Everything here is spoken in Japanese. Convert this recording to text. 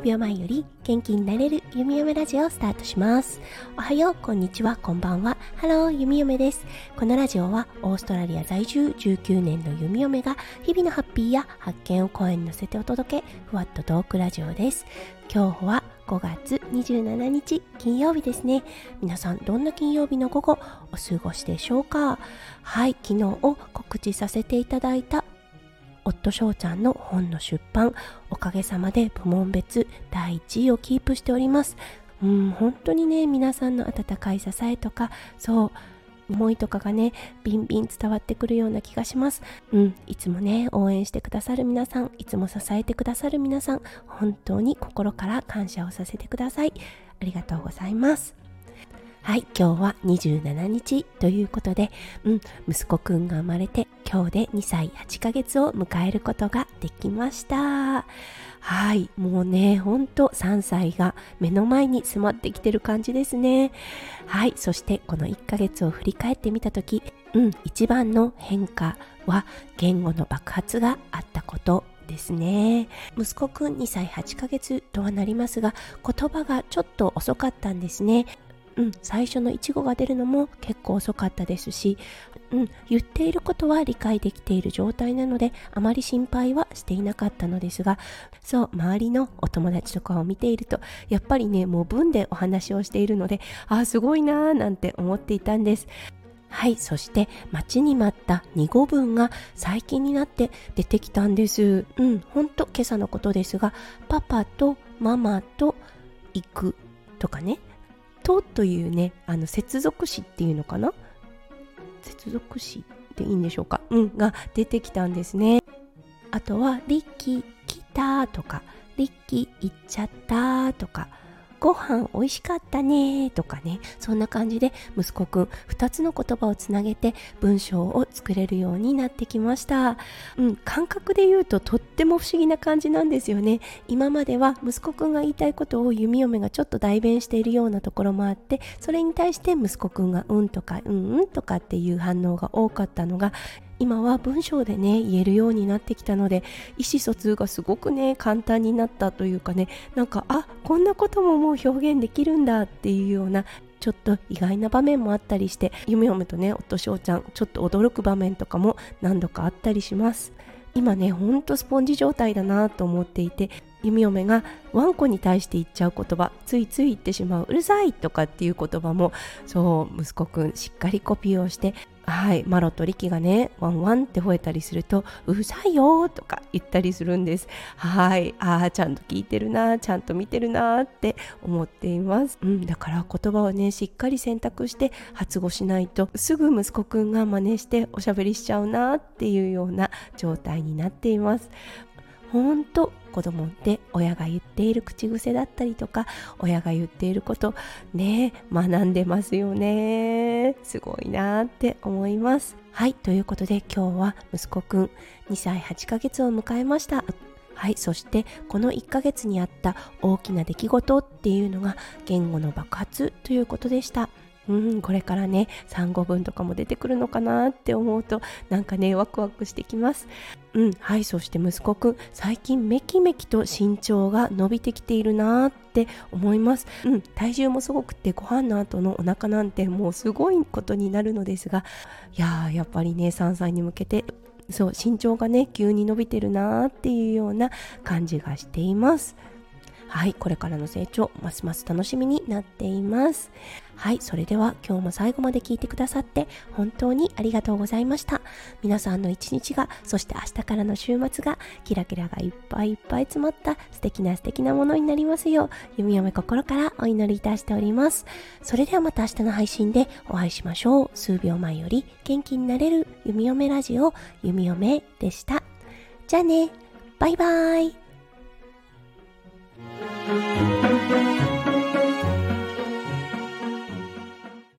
数秒前より元気になれる弓嫁ラジオをスタートします。おはようこんにちはこんばんは。ハロー弓嫁です。このラジオはオーストラリア在住19年の弓嫁が日々のハッピーや発見を声に乗せてお届けふわっとトークラジオです。今日は5月27日金曜日ですね。皆さんどんな金曜日の午後お過ごしでしょうか？はい昨日を告知させていただいた夫翔ちゃんの本の出版おかげさまで部門別第1位をキープしております。うん本当にね皆さんの温かい支えとかそう思いとかがねビンビン伝わってくるような気がします。うんいつもね応援してくださる皆さんいつも支えてくださる皆さん本当に心から感謝をさせてください。ありがとうございます。はい、今日は27日ということで、うん、息子くんが生まれて今日で2歳8ヶ月を迎えることができました。はい、もうね、ほんと3歳が目の前に迫ってきてる感じですね。はい、そしてこの1ヶ月を振り返ってみたとき、うん、一番の変化は言語の爆発があったことですね息子くん2歳8ヶ月とはなりますが言葉がちょっと遅かったんですねうん、最初のいちごが出るのも結構遅かったですし、うん、言っていることは理解できている状態なのであまり心配はしていなかったのですがそう周りのお友達とかを見ているとやっぱりねもう文でお話をしているのでああすごいなーなんて思っていたんですはい、そして待ちに待った2語文が最近になって出てきたんです。うん、ほんと今朝のことですが、パパとママと行くとかね、とというね、あの接続詞っていうのかな？接続詞でいいんでしょうか？うんが出てきたんですね。あとは、リッキー来たとか、リッキー行っちゃったとか、ご飯美味しかったねとかねそんな感じで息子くん2つの言葉をつなげて文章を作れるようになってきました。うん感覚で言うととっても不思議な感じなんですよね。今までは息子くんが言いたいことを弓嫁がちょっと代弁しているようなところもあってそれに対して息子くんがうんとかうんうんとかっていう反応が多かったのが今は文章でね言えるようになってきたので意思疎通がすごくね簡単になったというかねなんかあこんなことももう表現できるんだっていうようなちょっと意外な場面もあったりして夢嫁とね夫翔ちゃんちょっと驚く場面とかも何度かあったりします。今ねほんとスポンジ状態だなと思っていて弓嫁がワンコに対して言っちゃう言葉ついつい言ってしまううるさいとかっていう言葉もそう息子くんしっかりコピーをしてはいマロとリキがねワンワンって吠えたりするとうるさいよとか言ったりするんです。はいああちゃんと聞いてるなちゃんと見てるなって思っています。うんだから言葉をねしっかり選択して発語しないとすぐ息子くんが真似しておしゃべりしちゃうなっていうような状態になっています。ほんと子供って親が言っている口癖だったりとか親が言っていることね学んでますよね。すごいなって思います。はいということで今日は息子くん2歳8ヶ月を迎えました。はいそしてこの1ヶ月にあった大きな出来事っていうのが言語の爆発ということでした。うんこれからね産後分とかも出てくるのかなって思うとなんかねワクワクしてきます。うんはいそして息子くん最近めきめきと身長が伸びてきているなって思います。うん体重もすごくてご飯の後のお腹なんてもうすごいことになるのですがいやーやっぱりね3歳に向けてそう身長がね急に伸びてるなっていうような感じがしています。はいこれからの成長ますます楽しみになっています。はいそれでは今日も最後まで聞いてくださって本当にありがとうございました。皆さんの一日がそして明日からの週末がキラキラがいっぱいいっぱい詰まった素敵な素敵なものになりますよう弓嫁心からお祈りいたしております。それではまた明日の配信でお会いしましょう。数秒前より元気になれる弓嫁ラジオ弓嫁でした。じゃあねバイバーイ。